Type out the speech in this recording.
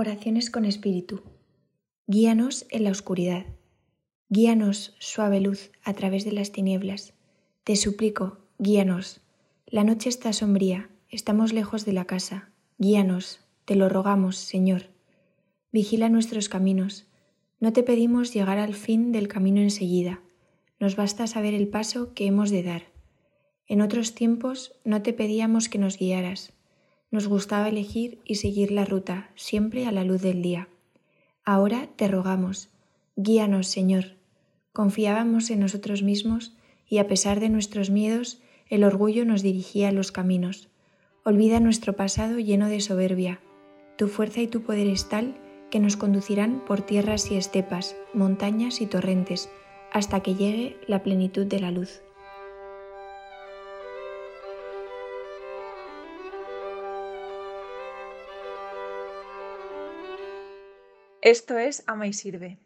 Oraciones con espíritu. Guíanos en la oscuridad. Guíanos, suave luz, a través de las tinieblas. Te suplico, guíanos. La noche está sombría, estamos lejos de la casa. Guíanos, te lo rogamos, Señor. Vigila nuestros caminos. No te pedimos llegar al fin del camino enseguida. Nos basta saber el paso que hemos de dar. En otros tiempos no te pedíamos que nos guiaras nos gustaba elegir y seguir la ruta, siempre a la luz del día. Ahora te rogamos, guíanos, Señor. Confiábamos en nosotros mismos y a pesar de nuestros miedos, el orgullo nos dirigía a los caminos. Olvida nuestro pasado lleno de soberbia. Tu fuerza y tu poder es tal que nos conducirán por tierras y estepas, montañas y torrentes, hasta que llegue la plenitud de la luz. Esto es Ama y Sirve.